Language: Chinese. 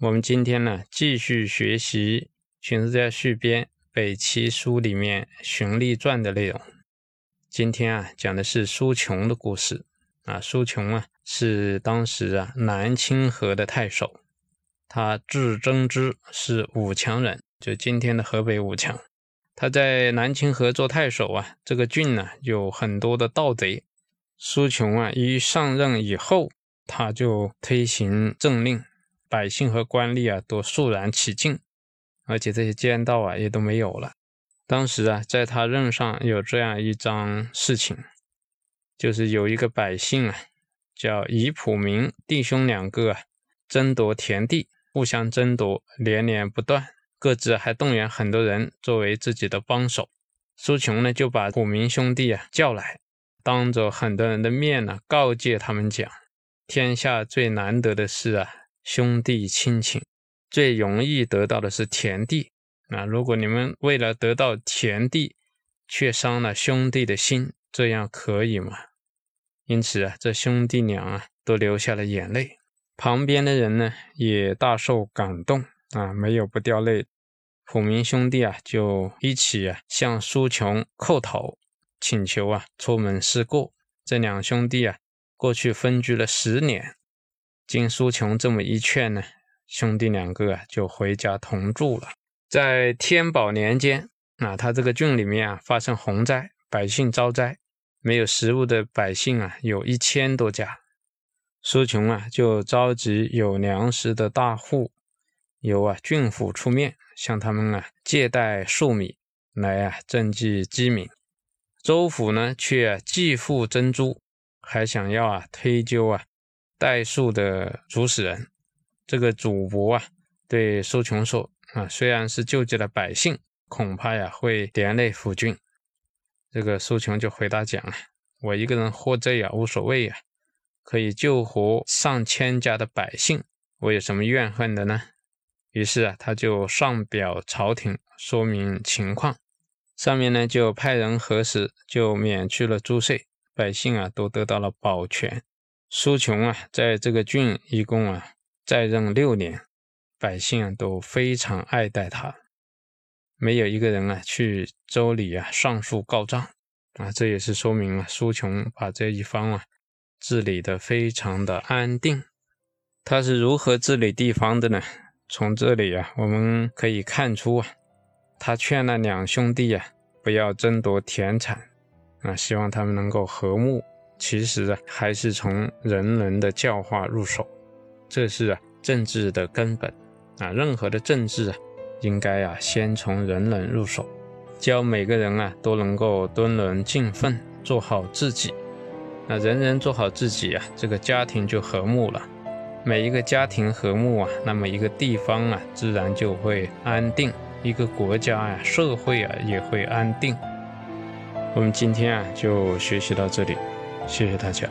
我们今天呢继续学习《荀子在续编·北齐书》里面《荀立传》的内容。今天啊讲的是苏琼的故事啊。苏琼啊是当时啊南清河的太守，他字征之，是武强人，就今天的河北武强。他在南清河做太守啊，这个郡呢有很多的盗贼。苏琼啊一上任以后，他就推行政令。百姓和官吏啊都肃然起敬，而且这些奸盗啊也都没有了。当时啊，在他任上有这样一桩事情，就是有一个百姓啊，叫以普明弟兄两个啊，争夺田地，互相争夺，连连不断，各自还动员很多人作为自己的帮手。苏琼呢就把普明兄弟啊叫来，当着很多人的面呢告诫他们讲：天下最难得的事啊。兄弟亲情最容易得到的是田地啊！如果你们为了得到田地，却伤了兄弟的心，这样可以吗？因此啊，这兄弟俩啊都流下了眼泪。旁边的人呢也大受感动啊，没有不掉泪。普明兄弟啊就一起啊向苏琼叩头，请求啊出门思过。这两兄弟啊过去分居了十年。经苏琼这么一劝呢，兄弟两个啊就回家同住了。在天宝年间，啊，他这个郡里面啊发生洪灾，百姓遭灾，没有食物的百姓啊有一千多家。苏琼啊就召集有粮食的大户，由啊郡府出面向他们啊借贷粟米来啊赈济饥民。州府呢却既付珍珠，还想要啊推究啊。代数的主使人，这个主簿啊，对苏琼说：“啊，虽然是救济了百姓，恐怕呀会连累府君。”这个苏琼就回答讲：“啊，我一个人获罪呀无所谓呀，可以救活上千家的百姓，我有什么怨恨的呢？”于是啊，他就上表朝廷说明情况，上面呢就派人核实，就免去了租税，百姓啊都得到了保全。苏琼啊，在这个郡一共啊在任六年，百姓啊都非常爱戴他，没有一个人啊去州里啊上诉告状啊，这也是说明啊苏琼把这一方啊治理的非常的安定。他是如何治理地方的呢？从这里啊我们可以看出啊，他劝那两兄弟啊不要争夺田产啊，希望他们能够和睦。其实啊，还是从人伦的教化入手，这是啊政治的根本啊。任何的政治啊，应该啊先从人人入手，教每个人啊都能够敦伦尽奋，做好自己。那人人做好自己啊，这个家庭就和睦了。每一个家庭和睦啊，那么一个地方啊，自然就会安定；一个国家啊，社会啊，也会安定。我们今天啊，就学习到这里。谢谢大家。